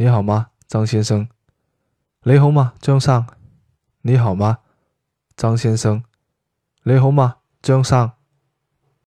你好吗张先生？你好吗张生？你好吗张先生？你好吗张生？